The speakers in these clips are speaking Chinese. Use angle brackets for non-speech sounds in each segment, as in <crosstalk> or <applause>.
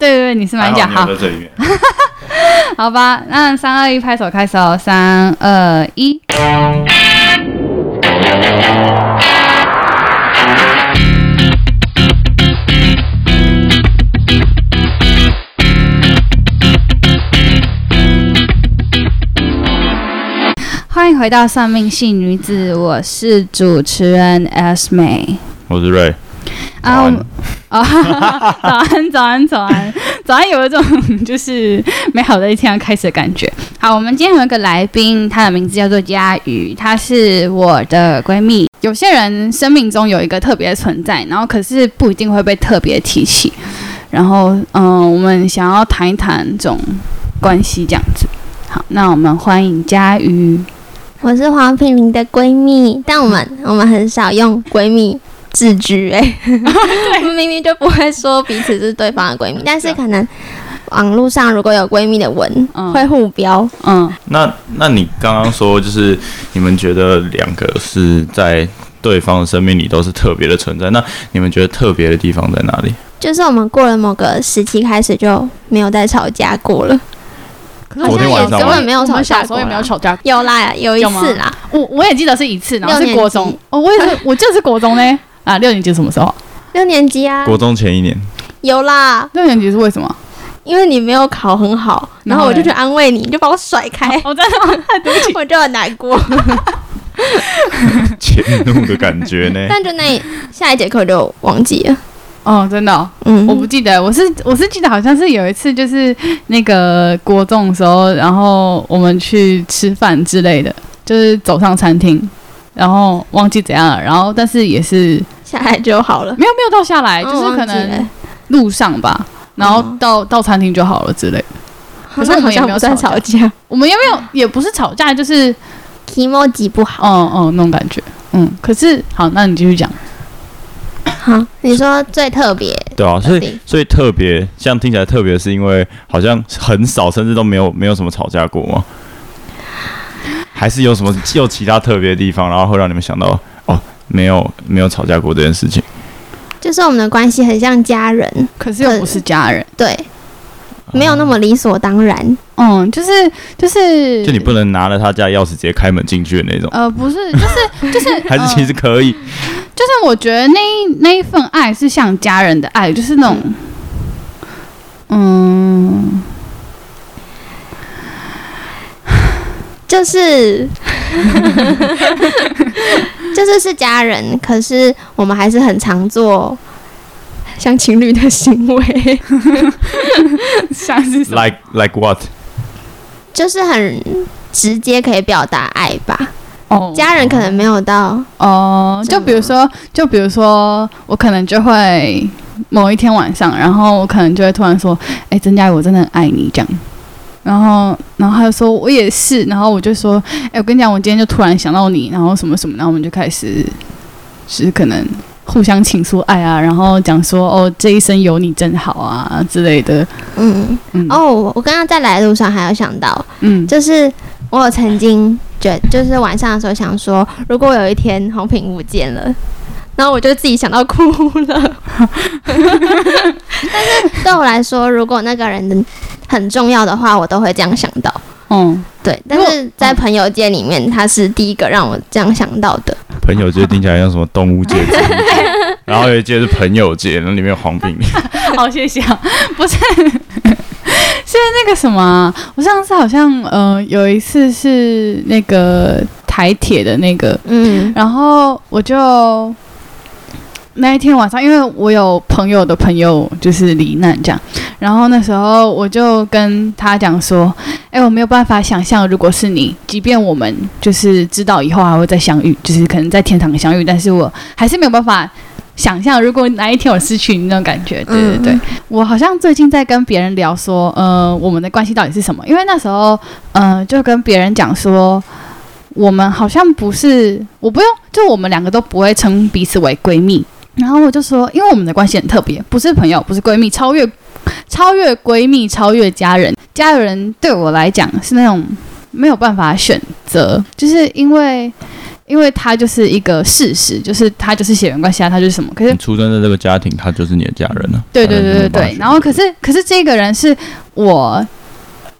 对对对，你是蛮讲好。<laughs> 好吧，那三二一，拍手开始哦，三二一。欢迎回到算命系女子，我是主持人 S 美，我是瑞。啊，哦，<laughs> 早安，早安，早安，早安，有一种就是美好的一天要开始的感觉。好，我们今天有一个来宾，她的名字叫做佳瑜，她是我的闺蜜。有些人生命中有一个特别的存在，然后可是不一定会被特别提起。然后，嗯，我们想要谈一谈这种关系，这样子。好，那我们欢迎佳瑜。我是黄品玲的闺蜜，但我们我们很少用闺蜜自居哎、<laughs> 欸，我们明明就不会说彼此是对方的闺蜜，但是可能网络上如果有闺蜜的文、嗯、会互标。嗯，那那你刚刚说就是你们觉得两个是在对方的生命里都是特别的存在，那你们觉得特别的地方在哪里？就是我们过了某个时期开始就没有再吵架过了。昨天晚上根本没有吵架，小时候也没有吵架。有啦，有一次啦。我我也记得是一次，然后是国中。哦，我也是，我就是国中呢。啊，六年级什么时候？六年级啊。国中前一年。有啦。六年级是为什么？因为你没有考很好，然后我就去安慰你，你就把我甩开。我真的，<laughs> 对不起，我就很难过。<laughs> 迁怒的感觉呢？但就那下一节课就忘记了。哦，真的、哦，嗯，我不记得，我是我是记得好像是有一次，就是那个国中的时候，然后我们去吃饭之类的，就是走上餐厅，然后忘记怎样了，然后但是也是下来就好了，没有没有到下来，哦、就是可能路上吧，然后到、哦、到餐厅就好了之类的。可是我们也没有在吵架，我们也没有也不是吵架，就是気持ち不好，嗯嗯那种感觉，嗯，可是好，那你继续讲。好，你说最特别对啊，所以所以特别，像听起来特别，是因为好像很少，甚至都没有没有什么吵架过吗？还是有什么有其他特别的地方，然后会让你们想到哦，没有没有吵架过这件事情？就是我们的关系很像家人，可是又不是家人，对。没有那么理所当然，嗯，就是就是，就你不能拿了他家钥匙直接开门进去的那种，呃，不是，就是就是，<laughs> 还是其实可以，就是我觉得那一那一份爱是像家人的爱，就是那种，嗯，就是，<laughs> 就是是家人，可是我们还是很常做。像情侣的行为，<laughs> 像是 like like what？就是很直接可以表达爱吧。哦，家人可能没有到哦。就比如说，就比如说，我可能就会某一天晚上，然后我可能就会突然说：“哎，曾佳怡，我真的很爱你。”这样。然后，然后他就说：“我也是。”然后我就说：“哎，我跟你讲，我今天就突然想到你，然后什么什么，然后我们就开始是可能。”互相倾诉爱啊，然后讲说哦，这一生有你真好啊之类的。嗯嗯。哦，我刚刚在来的路上还有想到，嗯，就是我有曾经觉得，就是晚上的时候想说，如果有一天红屏不见了，然后我就自己想到哭了。<laughs> 但是对我来说，如果那个人很重要的话，我都会这样想到。嗯，对。但是在朋友界里面，他是第一个让我这样想到的。朋友界听起来像什么动物界，<laughs> 然后有一届是朋友界，那里面有黄品玲。<laughs> 好，谢谢啊。不是，<laughs> 是那个什么？我上次好像呃有一次是那个台铁的那个，嗯，然后我就。那一天晚上，因为我有朋友的朋友就是罹难这样，然后那时候我就跟他讲说：“哎，我没有办法想象，如果是你，即便我们就是知道以后还会再相遇，就是可能在天堂相遇，但是我还是没有办法想象，如果哪一天我失去你那种感觉。”对对对，嗯、我好像最近在跟别人聊说，呃，我们的关系到底是什么？因为那时候，嗯、呃，就跟别人讲说，我们好像不是，我不用，就我们两个都不会称彼此为闺蜜。然后我就说，因为我们的关系很特别，不是朋友，不是闺蜜，超越超越闺蜜，超越家人。家人对我来讲是那种没有办法选择，就是因为因为他就是一个事实，就是他就是血缘关系啊，他就是什么。可是你出生在这个家庭，他就是你的家人了。对对对对对。然后可是可是这个人是我，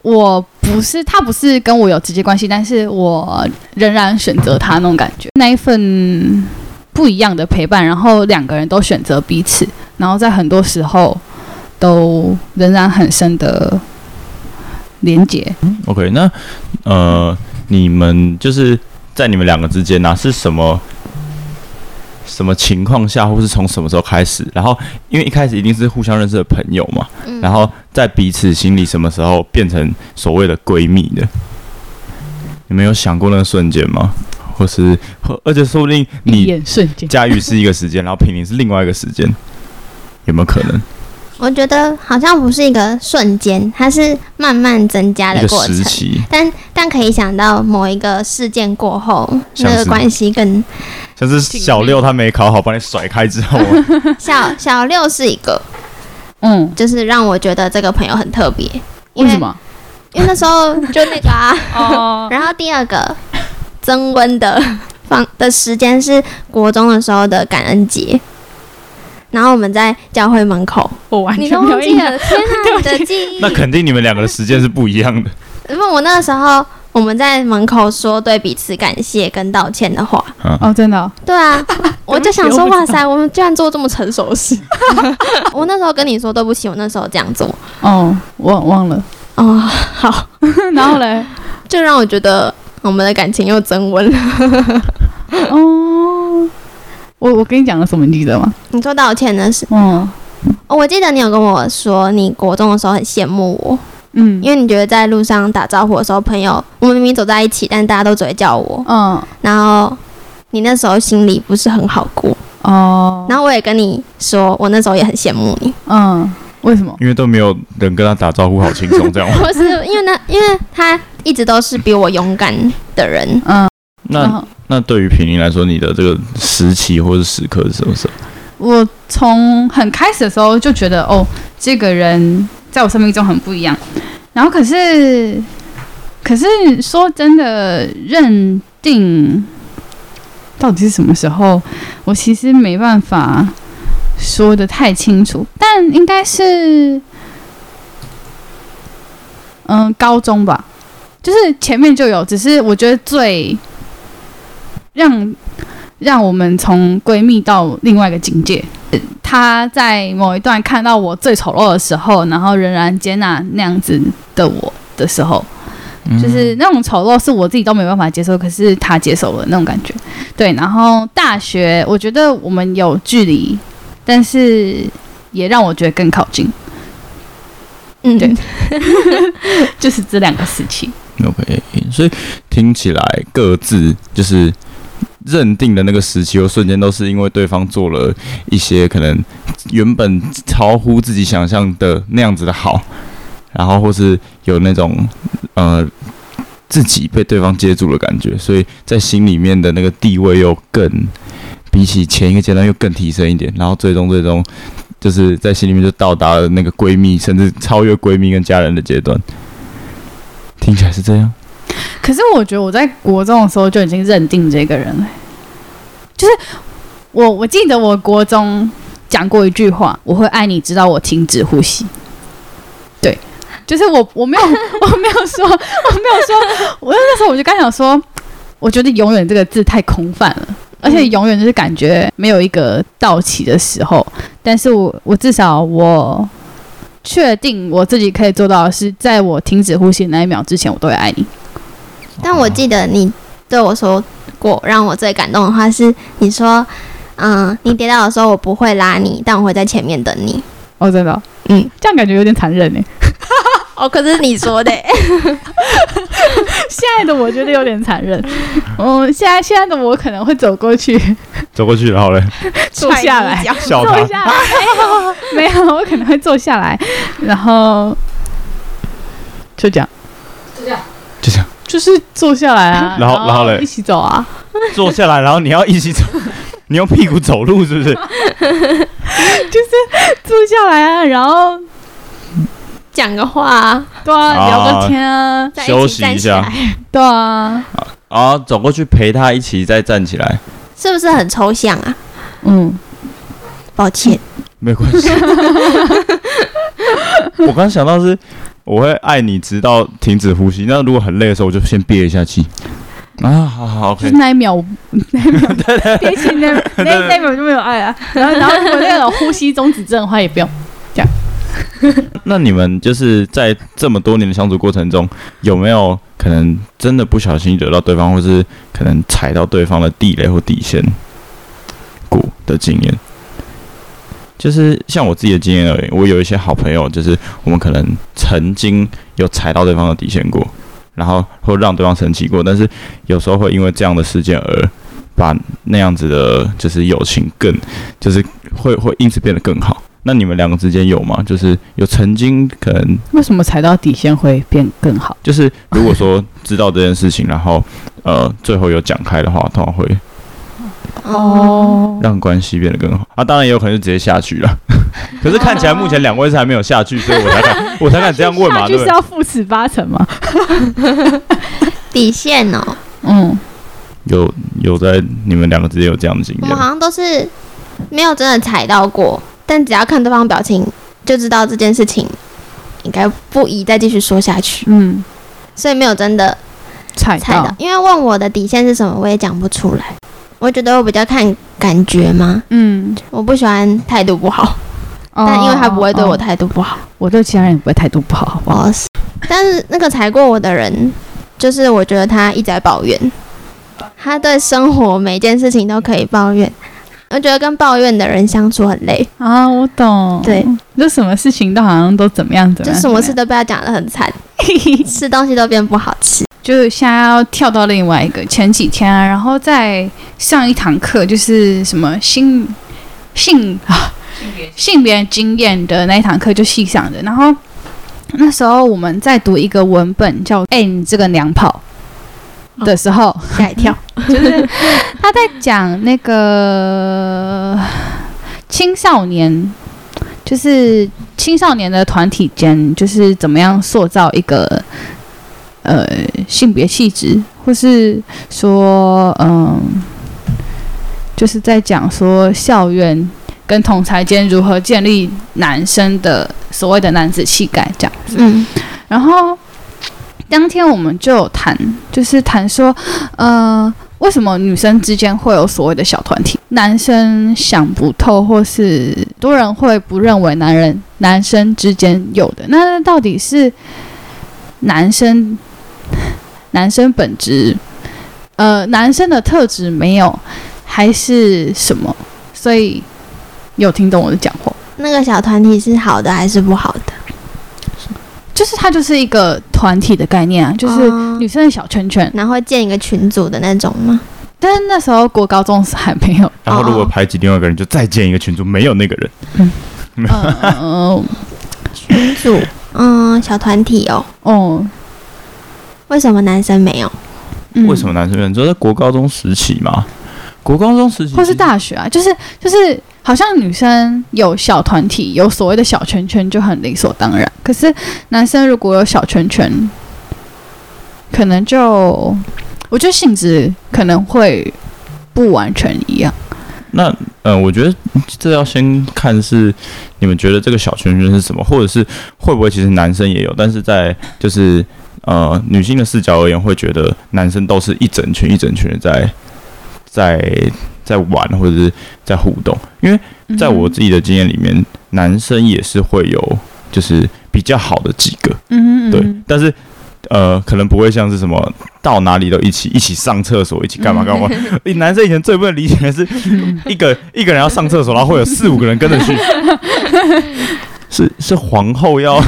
我不是他不是跟我有直接关系，但是我仍然选择他那种感觉，那一份不一样的陪伴，然后两个人都选择彼此，然后在很多时候都仍然很深的连接。OK，那呃，你们就是。在你们两个之间呢、啊，是什么什么情况下，或是从什么时候开始？然后，因为一开始一定是互相认识的朋友嘛，嗯、然后在彼此心里什么时候变成所谓的闺蜜的？你们有想过那个瞬间吗？或是，而且说不定你驾驭是一个时间，然后平宁是另外一个时间，有没有可能？我觉得好像不是一个瞬间，它是慢慢增加的过程。但但可以想到某一个事件过后，那个关系更像是小六他没考好，把你甩开之后。<laughs> 小小六是一个，嗯，就是让我觉得这个朋友很特别。为什么？因为那时候就那个啊。<laughs> 哦。然后第二个增温的放的时间是国中的时候的感恩节。然后我们在教会门口，我完全没有印象。天哪，你的记忆！那肯定你们两个的时间是不一样的。因为我那个时候我们在门口说对彼此感谢跟道歉的话。哦，真的、哦？对啊，我就想说，<laughs> 哇塞，我们居然做这么成熟的事。<laughs> 我那时候跟你说对不起，我那时候这样做。哦，我忘了。哦，好。<laughs> 然后嘞，就让我觉得我们的感情又增温了。<laughs> 哦。我我跟你讲了什么，你记得吗？你说道歉的事。嗯，我记得你有跟我说，你国中的时候很羡慕我。嗯，因为你觉得在路上打招呼的时候，朋友我们明明走在一起，但大家都只会叫我。嗯，然后你那时候心里不是很好过。哦，然后我也跟你说，我那时候也很羡慕你。嗯，为什么？因为都没有人跟他打招呼，好轻松这样。<laughs> 不是，因为那因为他一直都是比我勇敢的人。嗯，那。那对于平宁来说，你的这个时期或者时刻是什么时候？我从很开始的时候就觉得，哦，这个人在我生命中很不一样。然后可是，可是说真的，认定到底是什么时候，我其实没办法说的太清楚。但应该是，嗯，高中吧，就是前面就有，只是我觉得最。让让我们从闺蜜到另外一个境界。她在某一段看到我最丑陋的时候，然后仍然接纳那样子的我的时候，嗯、就是那种丑陋是我自己都没办法接受，可是她接受了那种感觉。对，然后大学我觉得我们有距离，但是也让我觉得更靠近。嗯，对，<laughs> 就是这两个时期。OK，所以听起来各自就是。认定的那个时期和瞬间，都是因为对方做了一些可能原本超乎自己想象的那样子的好，然后或是有那种呃自己被对方接住的感觉，所以在心里面的那个地位又更比起前一个阶段又更提升一点，然后最终最终就是在心里面就到达了那个闺蜜，甚至超越闺蜜跟家人的阶段。听起来是这样。可是我觉得我在国中的时候就已经认定这个人了，就是我我记得我国中讲过一句话，我会爱你直到我停止呼吸。对，就是我我没有 <laughs> 我没有说我没有说，我那时候我就刚想说，我觉得永远这个字太空泛了，而且永远就是感觉没有一个到期的时候。但是我我至少我确定我自己可以做到的是，在我停止呼吸那一秒之前，我都会爱你。但我记得你对我说过，让我最感动的话是你说：“嗯，你跌倒的时候我不会拉你，但我会在前面等你。”哦，真的、哦，嗯，这样感觉有点残忍呢。哦，可是你说的，<laughs> 现在的我觉得有点残忍。嗯，现在现在的我可能会走过去，走过去，然后嘞，<laughs> 坐下来，坐下来，<laughs> 没有，我可能会坐下来，然后就这样，就这样，就这样。就是坐下来啊，然后然后嘞，一起走啊，坐下来，然后你要一起走，你用屁股走路是不是？就是坐下来啊，然后讲个话，对啊，聊个天啊，休息一下，对啊。啊，走过去陪他一起再站起来，是不是很抽象啊？嗯，抱歉，没关系。<laughs> 我刚刚想到是，我会爱你直到停止呼吸。那如果很累的时候，我就先憋一下气。啊，好好。就是那一秒，那一秒憋气，<laughs> 那那那一秒就没有爱啊。然后，然后如果那种呼吸中止症的话，也不用。<laughs> 那你们就是在这么多年的相处过程中，有没有可能真的不小心惹到对方，或是可能踩到对方的地雷或底线过的经验？就是像我自己的经验而言，我有一些好朋友，就是我们可能曾经有踩到对方的底线过，然后会让对方生气过，但是有时候会因为这样的事件而把那样子的，就是友情更，就是会会因此变得更好。那你们两个之间有吗？就是有曾经可能为什么踩到底线会变更好？就是如果说知道这件事情，然后呃最后有讲开的话，通常会。哦，让关系变得更好。啊，当然也有可能就直接下去了。<laughs> 可是看起来目前两位是还没有下去，所以我才敢，<laughs> 我才敢这样问嘛。就是要负十八层吗？底线哦，嗯，有有在你们两个之间有这样的经验？我好像都是没有真的踩到过，但只要看对方表情就知道这件事情应该不宜再继续说下去。嗯，所以没有真的踩到，踩到，因为问我的底线是什么，我也讲不出来。我觉得我比较看感觉嘛，嗯，我不喜欢态度不好，哦、但因为他不会对我态度不好，哦、我对其他人也不会态度不好，好不好？但是那个踩过我的人，就是我觉得他一直在抱怨，他对生活每件事情都可以抱怨，我觉得跟抱怨的人相处很累。啊。我懂，对，就什么事情都好像都怎么样怎么样，就什么事都被他讲得很惨，<laughs> 吃东西都变不好吃。就是现在要跳到另外一个前几天啊，然后再上一堂课，就是什么性性啊性别经验的那一堂课就细想的，然后那时候我们在读一个文本叫《哎你这个娘炮》的时候吓、哦、一跳，就是 <laughs> 他在讲那个青少年，就是青少年的团体间，就是怎么样塑造一个。呃，性别气质，或是说，嗯，就是在讲说校园跟同才间如何建立男生的所谓的男子气概这样子。嗯，然后当天我们就有谈，就是谈说，呃，为什么女生之间会有所谓的小团体？男生想不透，或是多人会不认为男人男生之间有的，那到底是男生？<laughs> 男生本质，呃，男生的特质没有，还是什么？所以有听懂我的讲话？那个小团体是好的还是不好的？就是它就是一个团体的概念啊，就是女生的小圈圈，哦、然后建一个群组的那种吗？但是那时候国高中时还没有。然后如果排挤另外一个人，就再建一个群组，没有那个人。嗯 <laughs> 嗯，群组，嗯，小团体哦，哦。为什么男生没有？为什么男生没有？就在国高中时期嘛，国高中时期或是大学啊，就是就是，好像女生有小团体，有所谓的小圈圈就很理所当然。可是男生如果有小圈圈，可能就我觉得性质可能会不完全一样。那嗯、呃，我觉得这要先看是你们觉得这个小圈圈是什么，或者是会不会其实男生也有，但是在就是。呃，女性的视角而言，会觉得男生都是一整群一整群的在在在玩或者是在互动，因为在我自己的经验里面，男生也是会有就是比较好的几个，嗯，对，但是呃，可能不会像是什么到哪里都一起一起上厕所，一起干嘛干嘛。男生以前最不能理解的是一个一个人要上厕所，然后会有四五个人跟着去。<laughs> 是是皇后要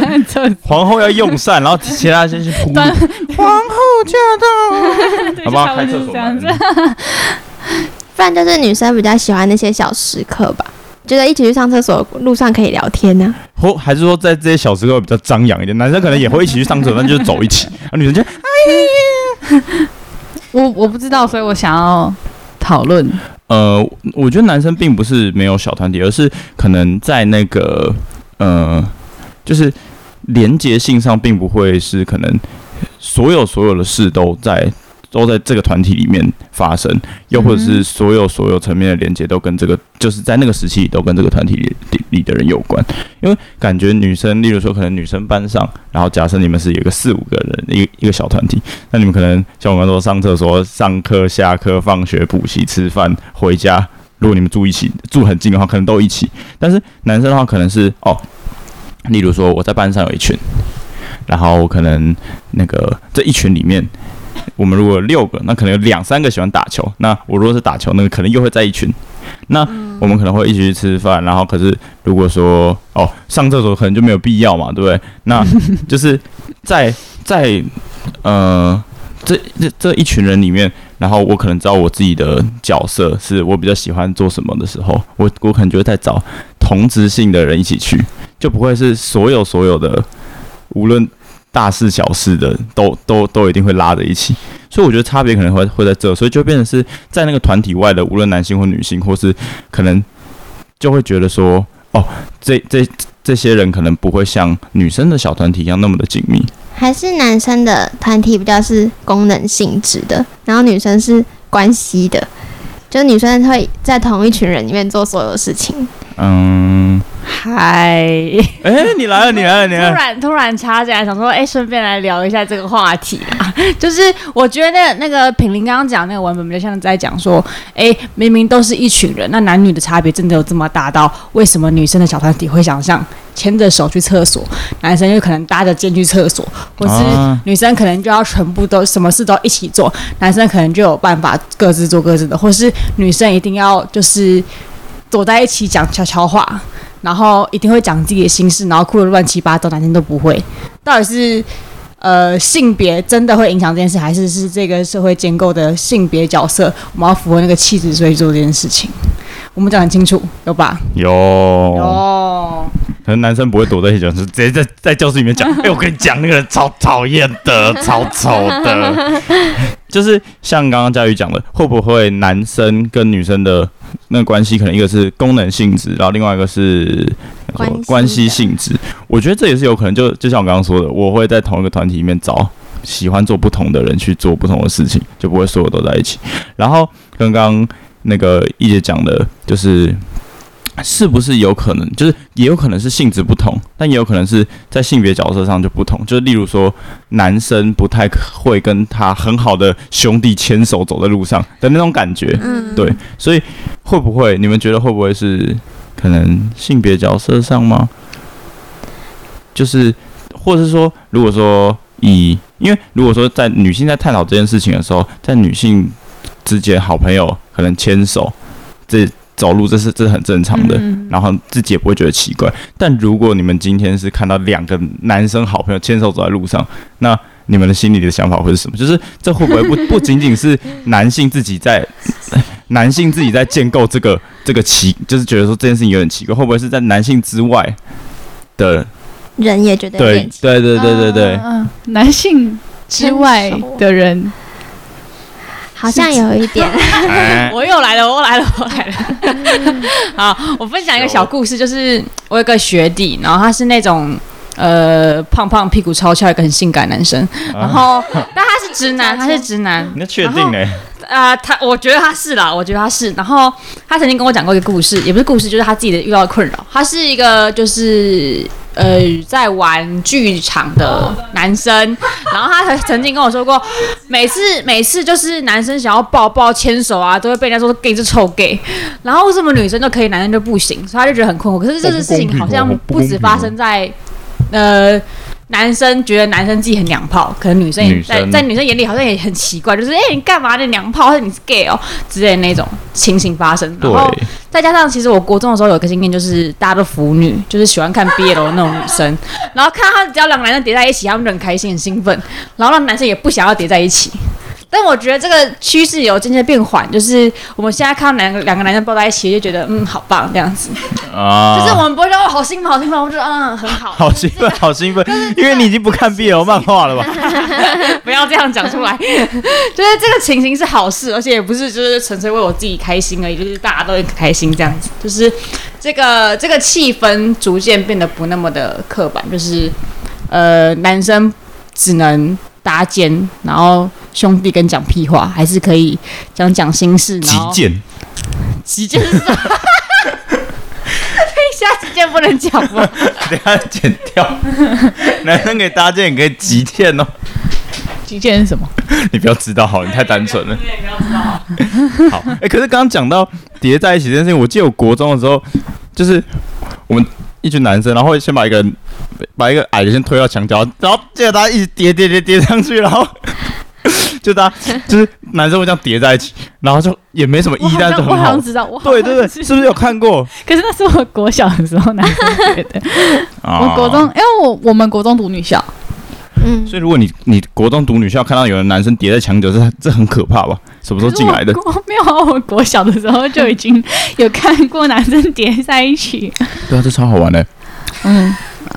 <laughs> 皇后要用膳，然后其他先去铺。皇后驾到，<laughs> 好不好？开厕所这样子。<laughs> 不然就是女生比较喜欢那些小时刻吧，觉得一起去上厕所路上可以聊天呢、啊。或还是说在这些小时刻比较张扬一点，男生可能也会一起去上厕所，那就是走一起，啊，女生就哎呀，我我不知道，所以我想要讨论。呃，我觉得男生并不是没有小团体，而是可能在那个呃，就是连接性上，并不会是可能所有所有的事都在都在这个团体里面发生，又或者是所有所有层面的连接都跟这个，就是在那个时期都跟这个团体里里的人有关。因为感觉女生，例如说可能女生班上，然后假设你们是有个四五个人，一个一个小团体，那你们可能像我们说上厕所、上课、下课、放学、补习、吃饭、回家，如果你们住一起，住很近的话，可能都一起。但是男生的话，可能是哦，例如说我在班上有一群。然后可能那个这一群里面，<laughs> 我们如果六个，那可能有两三个喜欢打球。那我如果是打球，那个可能又会在一群。那我们可能会一起去吃饭。然后可是如果说哦上厕所可能就没有必要嘛，对不对？那 <laughs> 就是在在呃这这这一群人里面，然后我可能知道我自己的角色是我比较喜欢做什么的时候，我我可能就会再找同质性的人一起去，就不会是所有所有的无论。大事小事的都都都一定会拉在一起，所以我觉得差别可能会会在这，所以就变成是在那个团体外的，无论男性或女性，或是可能就会觉得说，哦，这这这些人可能不会像女生的小团体一样那么的紧密，还是男生的团体比较是功能性质的，然后女生是关系的，就女生会在同一群人里面做所有事情。嗯，嗨，哎，你来了，你来了，你来了。突然突然插进来，想说，哎，顺便来聊一下这个话题啊。<laughs> 就是我觉得那个品林刚刚讲那个文本，比较像在讲说，哎，明明都是一群人，那男女的差别真的有这么大到，为什么女生的小团体会想象牵着手去厕所，男生就可能搭着肩去厕所，或是女生可能就要全部都什么事都一起做，男生可能就有办法各自做各自的，或是女生一定要就是。躲在一起讲悄悄话，然后一定会讲自己的心事，然后哭得乱七八糟，男生都不会。到底是呃性别真的会影响这件事，还是是这个社会建构的性别角色，我们要符合那个气质，所以做这件事情？我们讲很清楚，有吧？有有。可能男生不会躲在一起讲，是直接在在教室里面讲。<laughs> 哎、欸，我跟你讲，那个人超讨厌的，超丑的。<laughs> 就是像刚刚佳宇讲的，会不会男生跟女生的 <laughs> 那个关系，可能一个是功能性质，然后另外一个是关系性质。我觉得这也是有可能，就就像我刚刚说的，我会在同一个团体里面找喜欢做不同的人去做不同的事情，就不会所有都在一起。然后刚刚那个一姐讲的，就是。是不是有可能，就是也有可能是性质不同，但也有可能是在性别角色上就不同。就是例如说，男生不太会跟他很好的兄弟牵手走在路上的那种感觉，嗯，对。所以会不会你们觉得会不会是可能性别角色上吗？就是，或者是说，如果说以，因为如果说在女性在探讨这件事情的时候，在女性之间好朋友可能牵手这。走路这是这是很正常的，嗯、然后自己也不会觉得奇怪。但如果你们今天是看到两个男生好朋友牵手走在路上，那你们的心里的想法会是什么？就是这会不会不 <laughs> 不仅仅是男性自己在男性自己在建构这个这个奇，就是觉得说这件事情有点奇怪，会不会是在男性之外的人也觉得对对对对对对，嗯，男性之外的人。好像有一点，<laughs> 我又来了，我又来了，我来了。<laughs> 好，我分享一个小故事，就是我有个学弟，然后他是那种呃胖胖屁股超翘一个很性感男生，然后 <laughs> 但他是直男，他是直男。你确定呢？啊、呃，他我觉得他是啦，我觉得他是。然后他曾经跟我讲过一个故事，也不是故事，就是他自己的遇到的困扰。他是一个就是。呃，在玩剧场的男生，然后他曾曾经跟我说过，每次每次就是男生想要抱抱牵手啊，都会被人家说 gay 是臭 gay，然后为什么女生就可以，男生就不行？所以他就觉得很困惑。可是这件事情好像不止发生在呃。男生觉得男生自己很娘炮，可能女生也在在女生眼里好像也很奇怪，就是哎、欸，你干嘛？的娘炮，或者你是 gay 哦之类的那种情形发生。然后再加上，其实我国中的时候有一个经验，就是大家都腐女，就是喜欢看 BL 的那种女生，然后看到他们只要两个男生叠在一起，他们就很开心很兴奋，然后让男生也不想要叠在一起。但我觉得这个趋势有渐渐变缓，就是我们现在看到两个两个男生抱在一起，就觉得嗯好棒这样子。啊，就是我们不会说哦好兴奋好兴奋，我们说嗯很好，<laughs> 好兴奋好兴奋，<laughs> 因为你已经不看 BL 漫画了吧？<laughs> 不要这样讲出来，就是这个情形是好事，而且也不是就是纯粹为我自己开心而已，就是大家都很开心这样子，就是这个这个气氛逐渐变得不那么的刻板，就是呃男生只能搭肩，然后。兄弟跟讲屁话，还是可以讲讲心事？击剑，击剑是什么？<laughs> 下击剑不能讲吗？等下剪掉。<laughs> 男生可以搭建，也可以击剑哦。击剑是什么？<laughs> 你不要知道好，你太单纯了。你也不要知道好。哎、欸，可是刚刚讲到叠在一起这件事情，我记得我国中的时候，就是我们一群男生，然后先把一个人把一个矮的先推到墙角，然后接着大家一直叠叠叠叠上去，然后。<laughs> 就大家就是男生会这样叠在一起，然后就也没什么意义，但是很好。我好像知道，我对对对，是不是有看过？可是那是我国小的时候男生 <laughs> 叠的。我国中，因为我我们国中读女校，嗯，所以如果你你国中读女校，看到有的男生叠在墙角，这这很可怕吧？什么时候进来的？<laughs> 没有啊，我国小的时候就已经 <laughs> 有看过男生叠在一起。对啊，这超好玩的。嗯。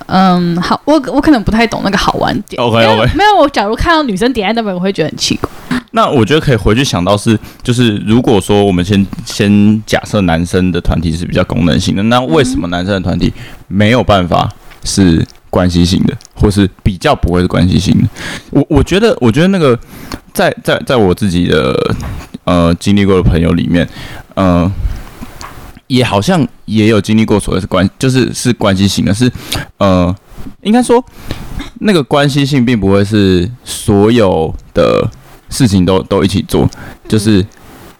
嗯，好，我我可能不太懂那个好玩点。OK OK，没有，我假如看到女生叠在那边，我会觉得很奇怪。那我觉得可以回去想到是，就是如果说我们先先假设男生的团体是比较功能性的，那为什么男生的团体没有办法是关系性的，或是比较不会是关系性的？我我觉得，我觉得那个在在在我自己的呃经历过的朋友里面，嗯、呃。也好像也有经历过所谓是关，就是是关系型的，是呃，应该说那个关系性并不会是所有的事情都都一起做，就是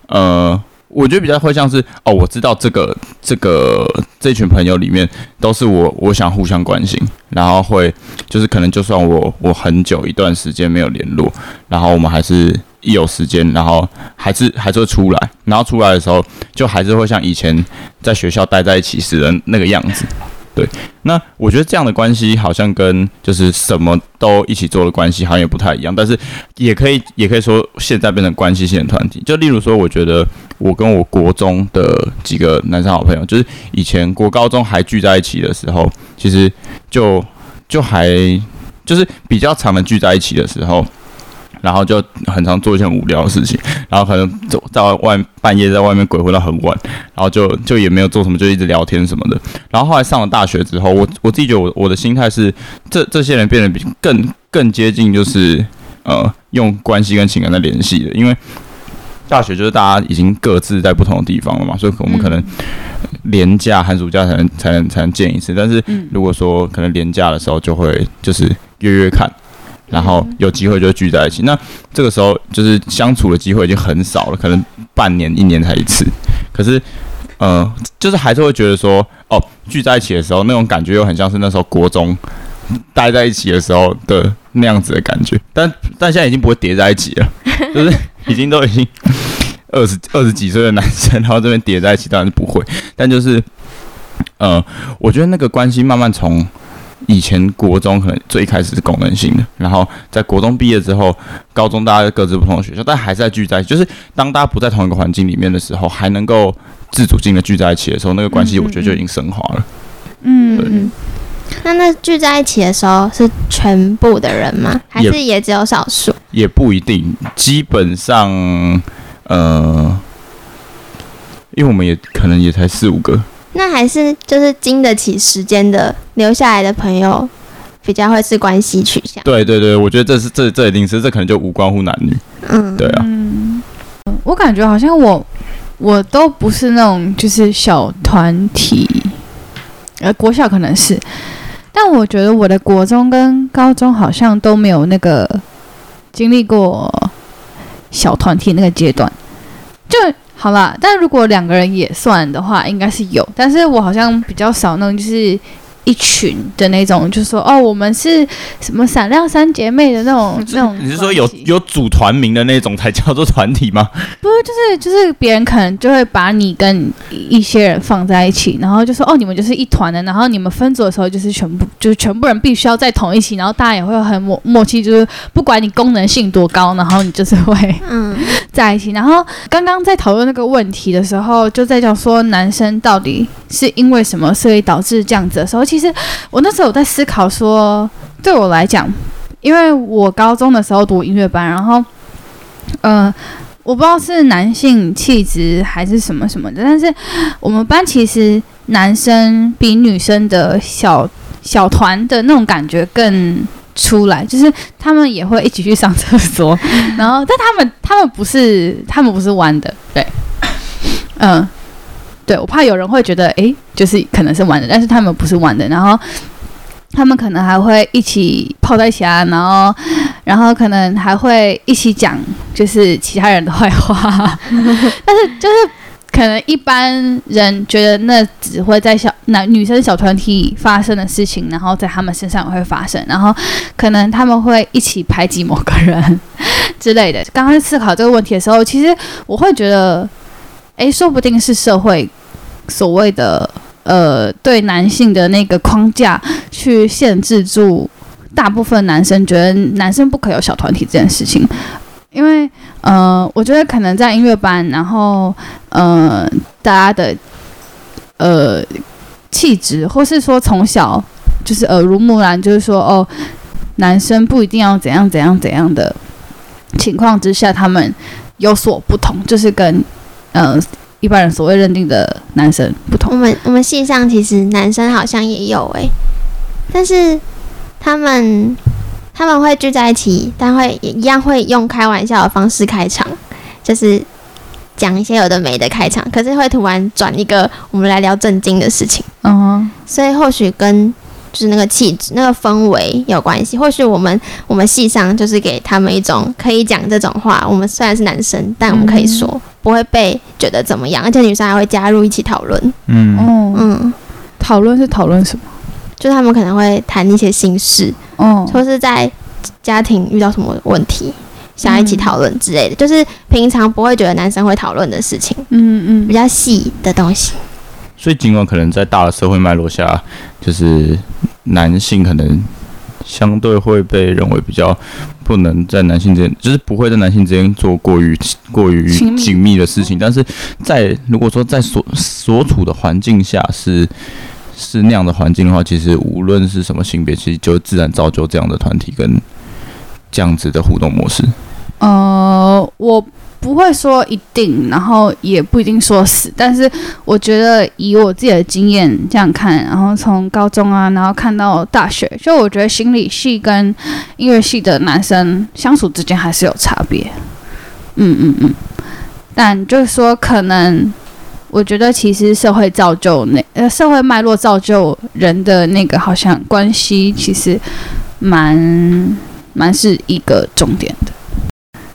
呃，我觉得比较会像是哦，我知道这个这个这群朋友里面都是我我想互相关心，然后会就是可能就算我我很久一段时间没有联络，然后我们还是。一有时间，然后还是还是会出来，然后出来的时候，就还是会像以前在学校待在一起时的那个样子。对，那我觉得这样的关系好像跟就是什么都一起做的关系好像也不太一样，但是也可以也可以说现在变成关系性的团体。就例如说，我觉得我跟我国中的几个男生好朋友，就是以前国高中还聚在一起的时候，其实就就还就是比较常的聚在一起的时候。然后就很常做一些无聊的事情，然后可能走在外半夜在外面鬼混到很晚，然后就就也没有做什么，就一直聊天什么的。然后后来上了大学之后，我我自己觉得我我的心态是，这这些人变得比更更接近，就是呃用关系跟情感在联系的。因为大学就是大家已经各自在不同的地方了嘛，所以我们可能连假寒暑假才能才能才能见一次。但是如果说可能连假的时候，就会就是约约看。然后有机会就聚在一起，那这个时候就是相处的机会已经很少了，可能半年、一年才一次。可是，呃，就是还是会觉得说，哦，聚在一起的时候，那种感觉又很像是那时候国中待在一起的时候的那样子的感觉。但但现在已经不会叠在一起了，<laughs> 就是已经都已经二十二十几岁的男生，然后这边叠在一起当然是不会。但就是，呃，我觉得那个关系慢慢从。以前国中可能最开始是功能性的，然后在国中毕业之后，高中大家各自不同的学校，但还是在聚在一起。就是当大家不在同一个环境里面的时候，还能够自主性的聚在一起的时候，那个关系我觉得就已经升华了。嗯，嗯，那那聚在一起的时候是全部的人吗？还是也只有少数？也不一定，基本上，呃，因为我们也可能也才四五个。那还是就是经得起时间的留下来的朋友，比较会是关系取向。对对对，我觉得这是这这一定是这可能就无关乎男女。嗯，对啊。嗯，我感觉好像我我都不是那种就是小团体，呃，国小可能是，但我觉得我的国中跟高中好像都没有那个经历过小团体那个阶段，就。好了，但如果两个人也算的话，应该是有，但是我好像比较少那种，就是。一群的那种，就是说哦，我们是什么闪亮三姐妹的那种 <laughs> 那种。你是说有有组团名的那种才叫做团体吗？不是，就是就是别人可能就会把你跟一些人放在一起，然后就说哦，你们就是一团的，然后你们分组的时候就是全部就是全部人必须要在同一起，然后大家也会很默默契，就是不管你功能性多高，然后你就是会嗯在一起。然后刚刚在讨论那个问题的时候，就在讲说男生到底是因为什么所以导致这样子的时候。其实我那时候有在思考说，对我来讲，因为我高中的时候读音乐班，然后，呃，我不知道是男性气质还是什么什么的，但是我们班其实男生比女生的小小团的那种感觉更出来，就是他们也会一起去上厕所，然后但他们他们不是他们不是弯的，对，嗯，对，我怕有人会觉得哎，就是可能是玩的，但是他们不是玩的，然后他们可能还会一起泡在一起啊，然后然后可能还会一起讲就是其他人的坏话，<laughs> 但是就是。可能一般人觉得那只会在小男女生小团体发生的事情，然后在他们身上会发生，然后可能他们会一起排挤某个人之类的。刚刚思考这个问题的时候，其实我会觉得，诶，说不定是社会所谓的呃对男性的那个框架去限制住大部分男生，觉得男生不可有小团体这件事情。因为，呃，我觉得可能在音乐班，然后，呃，大家的，呃，气质，或是说从小就是耳濡目染，就是说，哦，男生不一定要怎样怎样怎样的情况之下，他们有所不同，就是跟，呃，一般人所谓认定的男生不同。我们我们系上其实男生好像也有诶，但是他们。他们会聚在一起，但会也一样会用开玩笑的方式开场，就是讲一些有的没的开场。可是会突然转一个，我们来聊正经的事情。嗯哼，所以或许跟就是那个气质、那个氛围有关系。或许我们我们系上就是给他们一种可以讲这种话。我们虽然是男生，但我们可以说，不会被觉得怎么样。而且女生还会加入一起讨论。嗯嗯，讨论是讨论什么？就是他们可能会谈一些心事。嗯，或是在家庭遇到什么问题，想一起讨论之类的，嗯，就是平常不会觉得男生会讨论的事情，嗯嗯，比较细的东西。所以尽管可能在大的社会脉络下，就是男性可能相对会被认为比较不能在男性之间，就是不会在男性之间做过于过于紧密的事情，但是在如果说在所所处的环境下是。是那样的环境的话，其实无论是什么性别，其实就自然造就这样的团体跟这样子的互动模式。呃，我不会说一定，然后也不一定说死，但是我觉得以我自己的经验这样看，然后从高中啊，然后看到大学，就我觉得心理系跟音乐系的男生相处之间还是有差别。嗯嗯嗯，但就是说可能。我觉得其实社会造就那呃社会脉络造就人的那个好像关系，其实蛮蛮是一个重点的。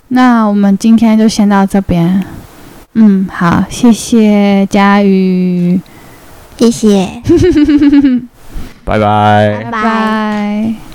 那我们今天就先到这边。嗯，好，谢谢佳宇，谢谢，<laughs> <laughs> 拜拜，拜拜。